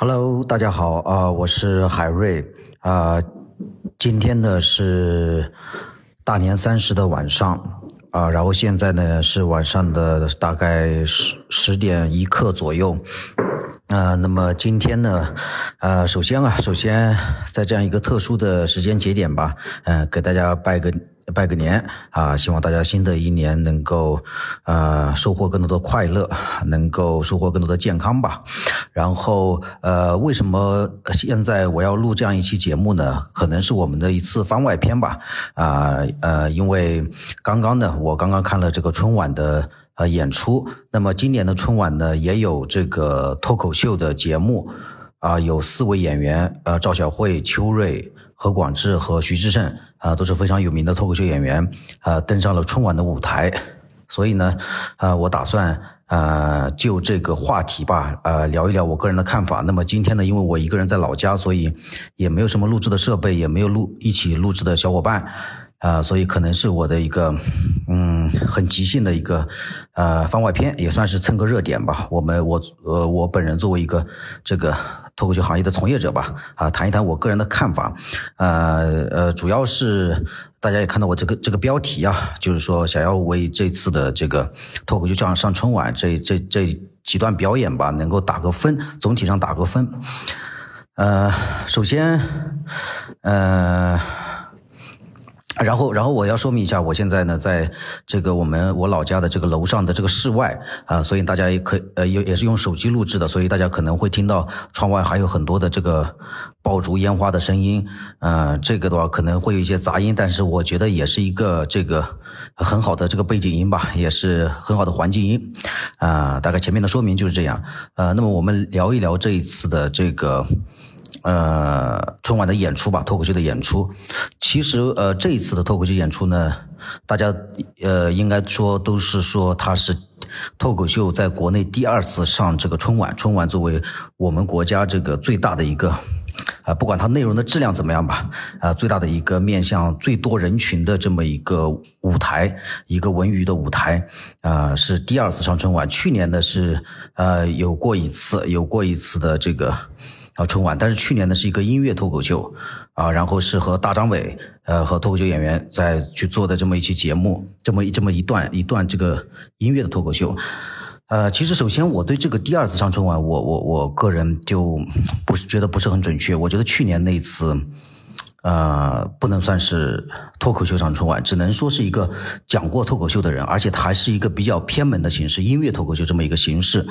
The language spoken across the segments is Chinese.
Hello，大家好啊、我是海瑞啊、今天呢是大年三十的晚上啊、然后现在呢是晚上的大概十十点一刻左右。啊、那么今天呢，呃，首先啊，首先在这样一个特殊的时间节点吧，嗯、给大家拜个拜个年啊，希望大家新的一年能够呃收获更多的快乐，能够收获更多的健康吧。然后呃，为什么现在我要录这样一期节目呢？可能是我们的一次番外篇吧。啊呃因为刚刚呢，我刚刚看了这个春晚的。呃，演出。那么今年的春晚呢，也有这个脱口秀的节目，啊、有四位演员，呃，赵小慧、邱瑞、何广智和徐志胜，啊、都是非常有名的脱口秀演员，啊、登上了春晚的舞台。所以呢，啊，我打算呃就这个话题吧，呃聊一聊我个人的看法。那么今天呢，因为我一个人在老家，所以也没有什么录制的设备，也没有录一起录制的小伙伴，啊、所以可能是我的一个嗯很即兴的一个呃番外篇，也算是蹭个热点吧。我们我呃我本人作为一个这个脱口秀行业的从业者吧，啊，谈一谈我个人的看法，呃呃，主要是大家也看到我这个这个标题啊，就是说想要为这次的这个脱口秀上上春晚这这这几段表演吧，能够打个分，总体上打个分。呃，首先，呃。然后，然后我要说明一下，我现在呢，在这个我们我老家的这个楼上的这个室外啊、所以大家也可以呃也也是用手机录制的，所以大家可能会听到窗外还有很多的这个爆竹烟花的声音，呃，这个的话可能会有一些杂音，但是我觉得也是一个这个很好的这个背景音吧，也是很好的环境音，啊、大概前面的说明就是这样，呃，那么我们聊一聊这一次的这个。呃，春晚的演出吧，脱口秀的演出。其实，呃，这一次的脱口秀演出呢，大家呃应该说都是说它是脱口秀在国内第二次上这个春晚。春晚作为我们国家这个最大的一个。啊、不管它内容的质量怎么样吧，啊、最大的一个面向最多人群的这么一个舞台，一个文娱的舞台，啊、是第二次上春晚。去年呢是呃有过一次，有过一次的这个啊春晚，但是去年呢是一个音乐脱口秀啊，然后是和大张伟呃和脱口秀演员在去做的这么一期节目，这么一这么一段一段这个音乐的脱口秀。呃，其实首先我对这个第二次上春晚，我我我个人就不是觉得不是很准确。我觉得去年那一次，呃，不能算是脱口秀上春晚，只能说是一个讲过脱口秀的人，而且他还是一个比较偏门的形式，音乐脱口秀这么一个形式，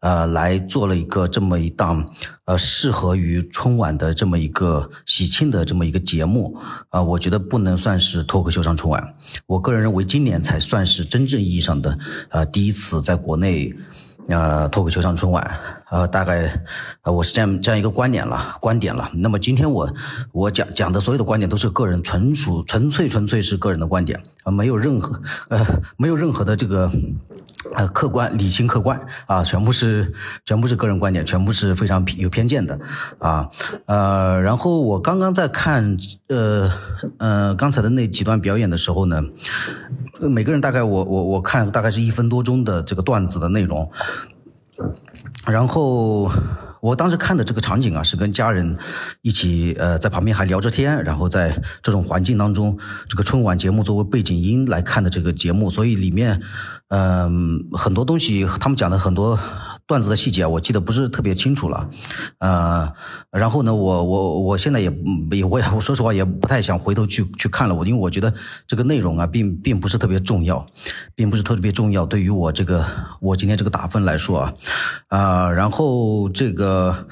呃，来做了一个这么一档呃适合于春晚的这么一个喜庆的这么一个节目，啊、我觉得不能算是脱口秀上春晚。我个人认为今年才算是真正意义上的呃第一次在国内。呃，脱口秀上春晚，呃，大概，呃，我是这样这样一个观点了，观点了。那么今天我我讲讲的所有的观点都是个人，纯属纯粹纯粹是个人的观点，呃，没有任何呃没有任何的这个呃客观理性客观啊，全部是全部是个人观点，全部是非常有偏见的啊呃，然后我刚刚在看呃呃刚才的那几段表演的时候呢，每个人大概我我我看大概是一分多钟的这个段子的内容，然后我当时看的这个场景啊，是跟家人一起呃在旁边还聊着天，然后在这种环境当中，这个春晚节目作为背景音来看的这个节目，所以里面嗯、很多东西他们讲的很多。段子的细节我记得不是特别清楚了，呃，然后呢，我我我现在也也我也我说实话也不太想回头去去看了，我因为我觉得这个内容啊，并并不是特别重要，并不是特别重要，对于我这个我今天这个打分来说啊，啊、然后这个。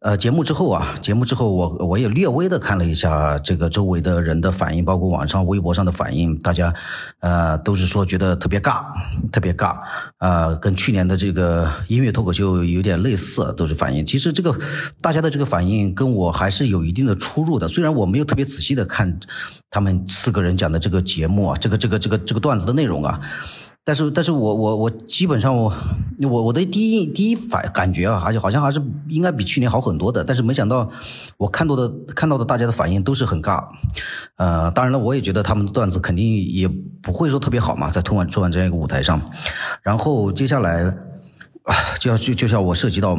呃，节目之后啊，节目之后我我也略微的看了一下这个周围的人的反应，包括网上微博上的反应，大家呃都是说觉得特别尬，特别尬，呃，跟去年的这个音乐脱口秀有点类似，都是反应。其实这个大家的这个反应跟我还是有一定的出入的，虽然我没有特别仔细的看他们四个人讲的这个节目啊，这个这个这个这个段子的内容啊。但是，但是我我我基本上我我我的第一第一反感觉啊，而且好像还是应该比去年好很多的。但是没想到，我看到的看到的大家的反应都是很尬。呃，当然了，我也觉得他们的段子肯定也不会说特别好嘛，在春晚春晚这样一个舞台上。然后接下来啊，就要就就像我涉及到。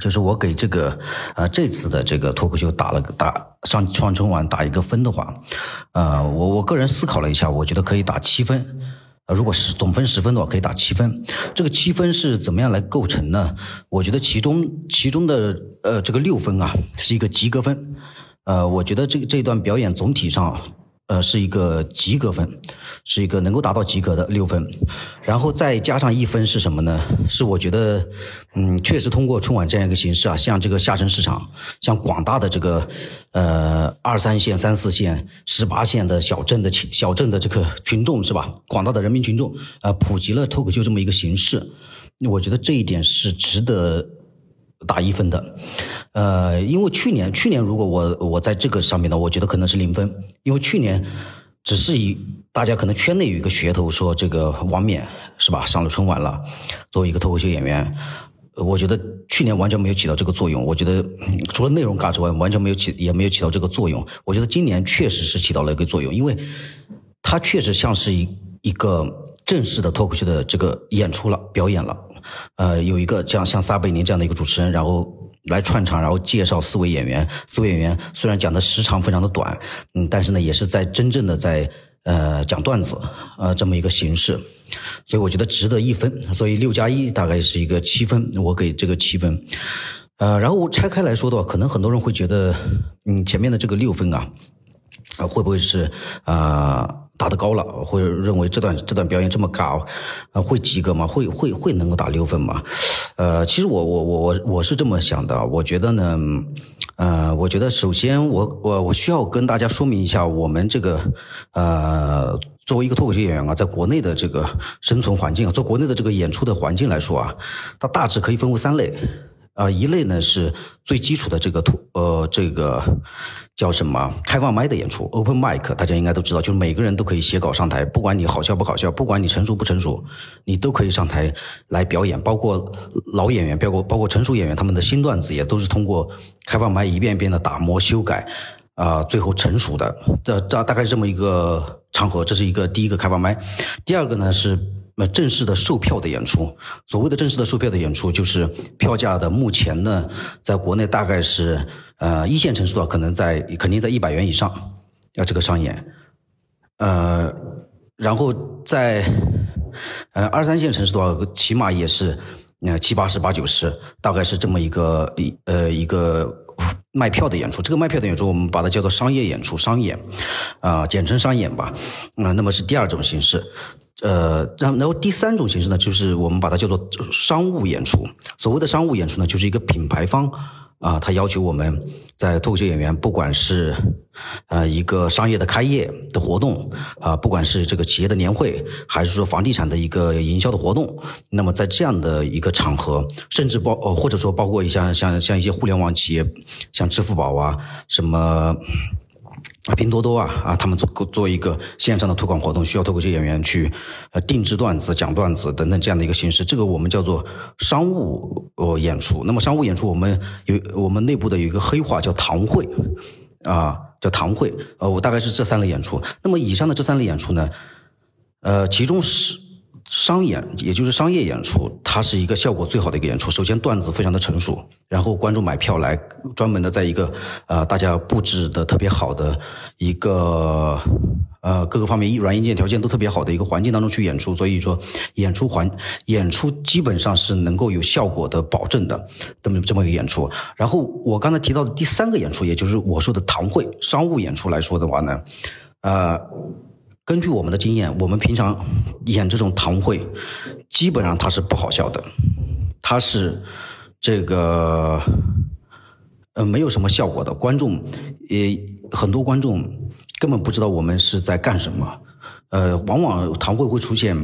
就是我给这个呃这次的这个脱口秀打了个打上上春晚打一个分的话，呃，我我个人思考了一下，我觉得可以打七分。呃，如果是总分十分的话，可以打七分。这个七分是怎么样来构成呢？我觉得其中其中的呃这个六分啊是一个及格分。呃，我觉得这这段表演总体上。呃，是一个及格分，是一个能够达到及格的六分，然后再加上一分是什么呢？是我觉得，嗯，确实通过春晚这样一个形式啊，像这个下沉市场，像广大的这个呃二三线、三四线、十八线的小镇的小镇的这个群众是吧？广大的人民群众呃，普及了脱口秀这么一个形式，我觉得这一点是值得。打一分的，呃，因为去年去年如果我我在这个上面呢，我觉得可能是零分，因为去年只是以大家可能圈内有一个噱头说这个王冕是吧上了春晚了，作为一个脱口秀演员，我觉得去年完全没有起到这个作用，我觉得除了内容尬之外，完全没有起也没有起到这个作用。我觉得今年确实是起到了一个作用，因为他确实像是一一个正式的脱口秀的这个演出了表演了。呃，有一个这样像撒贝宁这样的一个主持人，然后来串场，然后介绍四位演员。四位演员虽然讲的时长非常的短，嗯，但是呢，也是在真正的在呃讲段子，呃，这么一个形式，所以我觉得值得一分。所以六加一大概是一个七分，我给这个七分。呃，然后我拆开来说的话，可能很多人会觉得，嗯，前面的这个六分啊，啊，会不会是啊？打得高了，会认为这段这段表演这么尬，呃，会及格吗？会会会能够打六分吗？呃，其实我我我我我是这么想的，我觉得呢，呃，我觉得首先我我我需要跟大家说明一下，我们这个呃，作为一个脱口秀演员啊，在国内的这个生存环境啊，做国内的这个演出的环境来说啊，它大致可以分为三类。啊，一类呢是最基础的这个图，呃，这个叫什么开放麦的演出，open mic，大家应该都知道，就是每个人都可以写稿上台，不管你好笑不好笑，不管你成熟不成熟，你都可以上台来表演。包括老演员，包括包括成熟演员，他们的新段子也都是通过开放麦一遍一遍的打磨修改，啊，最后成熟的。这这大概是这么一个场合，这是一个第一个开放麦。第二个呢是。那正式的售票的演出，所谓的正式的售票的演出，就是票价的目前呢，在国内大概是呃一线城市的话，可能在肯定在一百元以上要这个上演，呃，然后在呃二三线城市的话，起码也是呃七八十八九十，大概是这么一个一呃一个。卖票的演出，这个卖票的演出，我们把它叫做商业演出，商演，啊，简称商演吧。啊，那么是第二种形式。呃，然然后第三种形式呢，就是我们把它叫做商务演出。所谓的商务演出呢，就是一个品牌方。啊，他要求我们在脱口秀演员，不管是呃一个商业的开业的活动啊，不管是这个企业的年会，还是说房地产的一个营销的活动，那么在这样的一个场合，甚至包呃或者说包括像像像一些互联网企业，像支付宝啊什么。啊，拼多多啊啊，他们做做一个线上的推广活动，需要通过这些演员去呃定制段子、讲段子等等这样的一个形式，这个我们叫做商务呃演出。那么商务演出，我们有我们内部的有一个黑话叫堂会啊，叫堂会。呃，我大概是这三类演出。那么以上的这三类演出呢，呃，其中是。商演，也就是商业演出，它是一个效果最好的一个演出。首先段子非常的成熟，然后观众买票来，专门的在一个呃大家布置的特别好的一个呃各个方面软硬件条件都特别好的一个环境当中去演出，所以说演出环演出基本上是能够有效果的保证的这么这么一个演出。然后我刚才提到的第三个演出，也就是我说的堂会商务演出来说的话呢，呃。根据我们的经验，我们平常演这种堂会，基本上它是不好笑的，它是这个呃没有什么效果的。观众也很多观众根本不知道我们是在干什么。呃，往往堂会会出现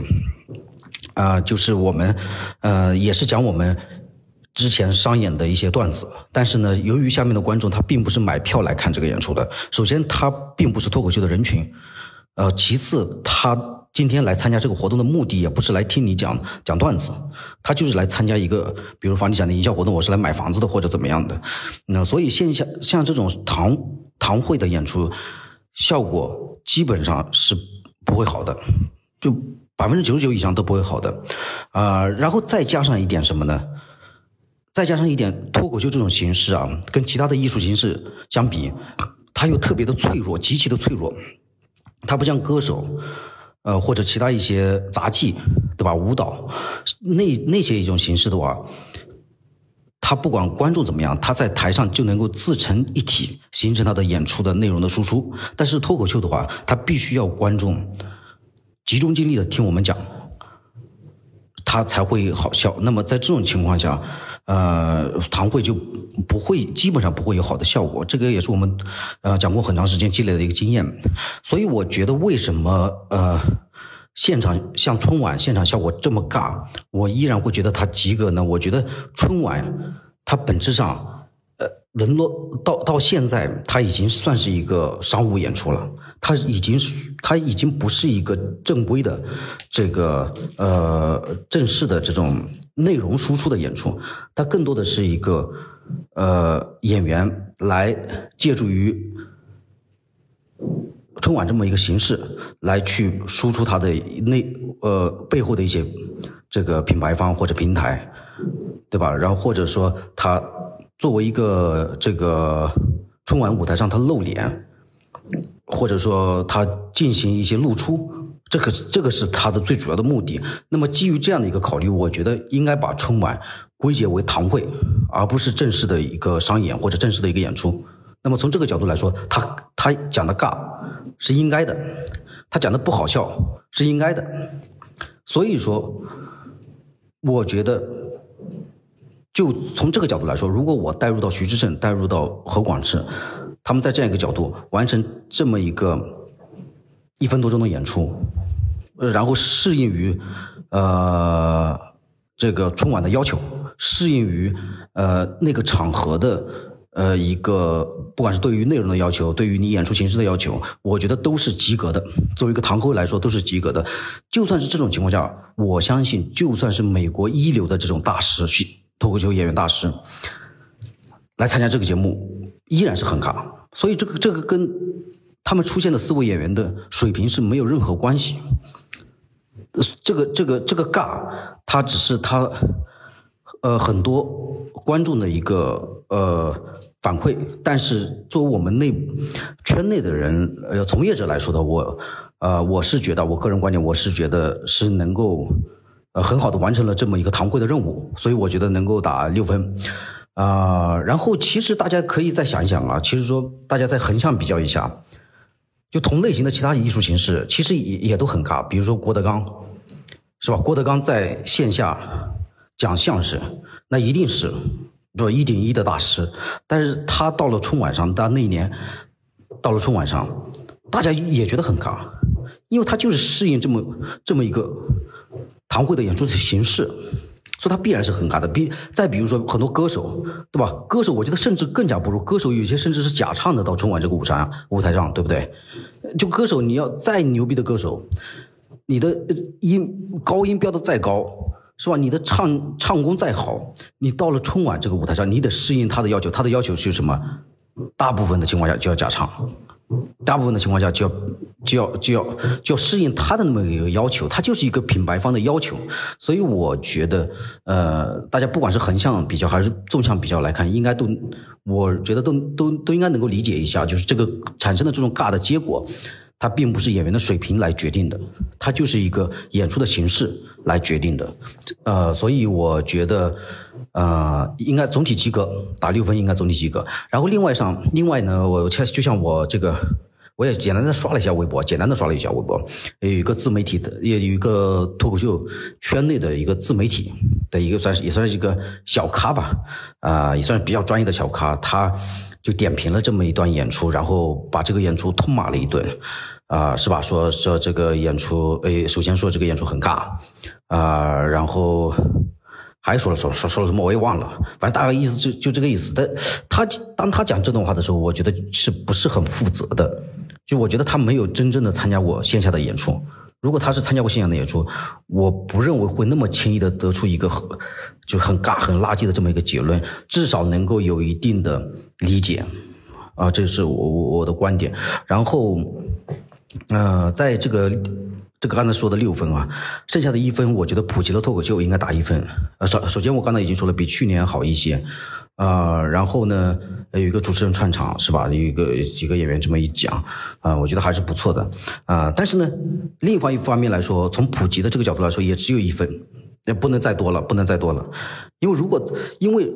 啊，就是我们呃也是讲我们之前商演的一些段子，但是呢，由于下面的观众他并不是买票来看这个演出的，首先他并不是脱口秀的人群。呃，其次，他今天来参加这个活动的目的也不是来听你讲讲段子，他就是来参加一个，比如房地产的营销活动，我是来买房子的或者怎么样的。那所以线下像这种堂堂会的演出，效果基本上是不会好的，就百分之九十九以上都不会好的。啊，然后再加上一点什么呢？再加上一点。脱口秀这种形式啊，跟其他的艺术形式相比，它又特别的脆弱，极其的脆弱。它不像歌手，呃，或者其他一些杂技，对吧？舞蹈，那那些一种形式的话，他不管观众怎么样，他在台上就能够自成一体，形成他的演出的内容的输出。但是脱口秀的话，他必须要观众集中精力的听我们讲。他才会好笑。那么在这种情况下，呃，堂会就不会基本上不会有好的效果。这个也是我们呃讲过很长时间积累的一个经验。所以我觉得为什么呃现场像春晚现场效果这么尬，我依然会觉得它及格呢？我觉得春晚它本质上呃沦落到到现在，它已经算是一个商务演出了。它已经，它已经不是一个正规的，这个呃正式的这种内容输出的演出，它更多的是一个呃演员来借助于春晚这么一个形式来去输出它的内呃背后的一些这个品牌方或者平台，对吧？然后或者说他作为一个这个春晚舞台上他露脸。或者说他进行一些露出，这个这个是他的最主要的目的。那么基于这样的一个考虑，我觉得应该把春晚归结为堂会，而不是正式的一个商演或者正式的一个演出。那么从这个角度来说，他他讲的尬是应该的，他讲的不好笑是应该的。所以说，我觉得就从这个角度来说，如果我带入到徐志胜，带入到何广智。他们在这样一个角度完成这么一个一分多钟的演出，然后适应于呃这个春晚的要求，适应于呃那个场合的呃一个不管是对于内容的要求，对于你演出形式的要求，我觉得都是及格的。作为一个堂会来说，都是及格的。就算是这种情况下，我相信，就算是美国一流的这种大师，去脱口秀演员大师来参加这个节目，依然是很卡。所以这个这个跟他们出现的四位演员的水平是没有任何关系。这个这个这个尬，它只是他呃很多观众的一个呃反馈。但是作为我们内圈内的人呃从业者来说的，我呃我是觉得我个人观点，我是觉得是能够呃很好的完成了这么一个堂会的任务，所以我觉得能够打六分。啊，然后其实大家可以再想一想啊，其实说大家再横向比较一下，就同类型的其他艺术形式，其实也也都很尬。比如说郭德纲，是吧？郭德纲在线下讲相声，那一定是不一顶一的大师。但是他到了春晚上，他那一年到了春晚上，大家也觉得很尬，因为他就是适应这么这么一个堂会的演出形式。所以他必然是很尬的。比再比如说很多歌手，对吧？歌手我觉得甚至更加不如。歌手有些甚至是假唱的到春晚这个舞台舞台上，对不对？就歌手你要再牛逼的歌手，你的音高音飙的再高，是吧？你的唱唱功再好，你到了春晚这个舞台上，你得适应他的要求。他的要求是什么？大部分的情况下就要假唱。大部分的情况下，就要就要就要就要适应他的那么一个要求，他就是一个品牌方的要求，所以我觉得，呃，大家不管是横向比较还是纵向比较来看，应该都，我觉得都都都应该能够理解一下，就是这个产生的这种尬的结果。它并不是演员的水平来决定的，它就是一个演出的形式来决定的，呃，所以我觉得，呃，应该总体及格，打六分应该总体及格。然后另外上，另外呢，我就就像我这个，我也简单的刷了一下微博，简单的刷了一下微博，有一个自媒体的，也有一个脱口秀圈内的一个自媒体的一个算是也算是一个小咖吧，啊，也算是比较专业的小咖，他。就点评了这么一段演出，然后把这个演出痛骂了一顿，啊，是吧？说说这个演出，诶，首先说这个演出很尬，啊，然后还说了说说说了什么我也忘了，反正大概意思就就这个意思。但他当他讲这段话的时候，我觉得是不是很负责的？就我觉得他没有真正的参加过线下的演出。如果他是参加过线下的演出，我不认为会那么轻易的得出一个就很尬、很垃圾的这么一个结论，至少能够有一定的理解，啊，这是我我的观点。然后，呃，在这个这个刚才说的六分啊，剩下的一分，我觉得普及了脱口秀应该打一分。呃，首首先我刚才已经说了，比去年好一些。呃，然后呢，有一个主持人串场是吧？有一个几个演员这么一讲，啊，我觉得还是不错的。啊，但是呢，另一方一方面来说，从普及的这个角度来说，也只有一分，也不能再多了，不能再多了。因为如果因为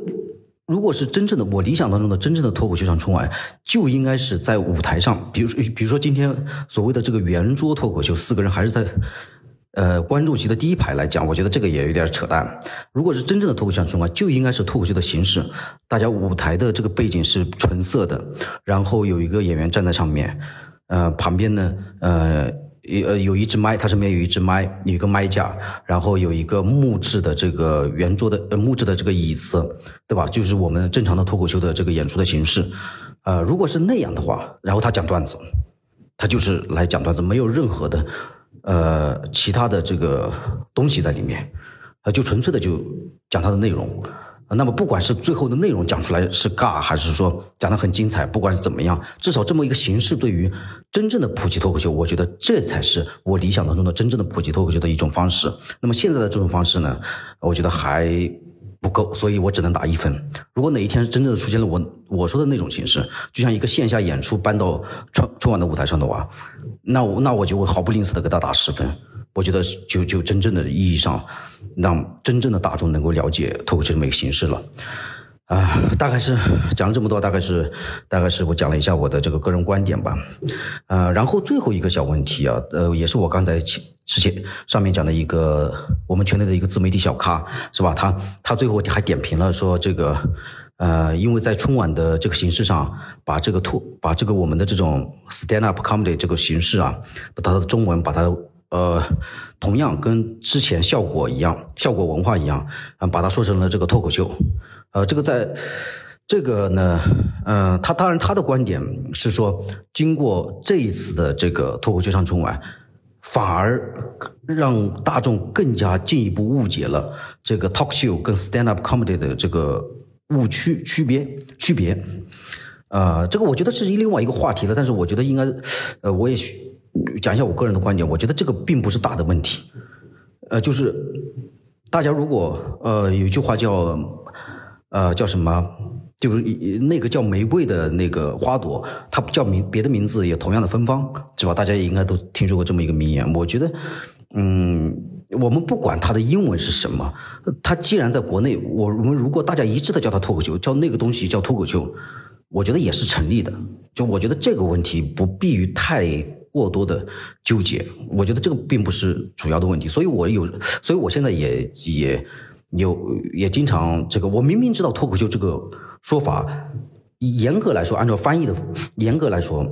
如果是真正的我理想当中的真正的脱口秀上春晚，就应该是在舞台上，比如说比如说今天所谓的这个圆桌脱口秀，四个人还是在。呃，观众席的第一排来讲，我觉得这个也有点扯淡。如果是真正的脱口秀春晚，就应该是脱口秀的形式，大家舞台的这个背景是纯色的，然后有一个演员站在上面，呃，旁边呢，呃，有有一支麦，它上面有一支麦，有一个麦架，然后有一个木质的这个圆桌的呃木质的这个椅子，对吧？就是我们正常的脱口秀的这个演出的形式。呃，如果是那样的话，然后他讲段子，他就是来讲段子，没有任何的。呃，其他的这个东西在里面，呃，就纯粹的就讲他的内容。那么，不管是最后的内容讲出来是尬，还是说讲的很精彩，不管是怎么样，至少这么一个形式，对于真正的普及脱口秀，我觉得这才是我理想当中的真正的普及脱口秀的一种方式。那么现在的这种方式呢，我觉得还。不够，所以我只能打一分。如果哪一天真正的出现了我我说的那种形式，就像一个线下演出搬到春春晚的舞台上的话，那我那我就会毫不吝啬的给他打十分。我觉得就就真正的意义上，让真正的大众能够了解脱口秀这么一个形式了。啊，大概是讲了这么多，大概是大概是我讲了一下我的这个个人观点吧。呃，然后最后一个小问题啊，呃，也是我刚才之前上面讲的一个我们圈内的一个自媒体小咖是吧？他他最后还点评了说这个呃，因为在春晚的这个形式上，把这个脱把这个我们的这种 stand up comedy 这个形式啊，把它的中文把它呃，同样跟之前效果一样，效果文化一样，啊，把它说成了这个脱口秀。呃，这个在，这个呢，嗯，他当然他的观点是说，经过这一次的这个脱口秀上春晚，反而让大众更加进一步误解了这个 talk show 跟 stand up comedy 的这个误区区别区别。呃，这个我觉得是另外一个话题了，但是我觉得应该，呃，我也讲一下我个人的观点，我觉得这个并不是大的问题。呃，就是大家如果呃有一句话叫。呃，叫什么？就是那个叫玫瑰的那个花朵，它叫名别的名字也同样的芬芳，是吧？大家也应该都听说过这么一个名言。我觉得，嗯，我们不管它的英文是什么，它既然在国内，我我们如果大家一致的叫它脱口秀，叫那个东西叫脱口秀，我觉得也是成立的。就我觉得这个问题不必于太过多的纠结，我觉得这个并不是主要的问题。所以我有，所以我现在也也。有也经常这个，我明明知道脱口秀这个说法，严格来说，按照翻译的严格来说，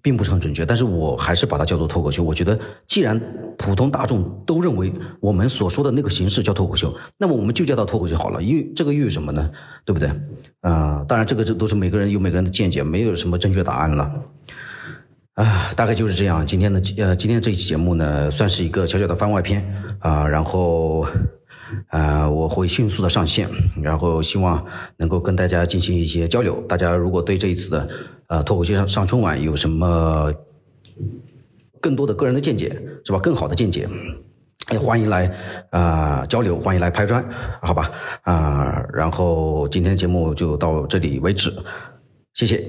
并不是很准确，但是我还是把它叫做脱口秀。我觉得，既然普通大众都认为我们所说的那个形式叫脱口秀，那么我们就叫它脱口秀好了。因为这个又有什么呢？对不对？啊，当然这个这都是每个人有每个人的见解，没有什么正确答案了。啊，大概就是这样。今天的呃，今天这一期节目呢，算是一个小小的番外篇啊，然后。呃，我会迅速的上线，然后希望能够跟大家进行一些交流。大家如果对这一次的呃脱口秀上上春晚有什么更多的个人的见解，是吧？更好的见解，也欢迎来啊交流，欢迎来拍砖，好吧？啊，然后今天节目就到这里为止，谢谢。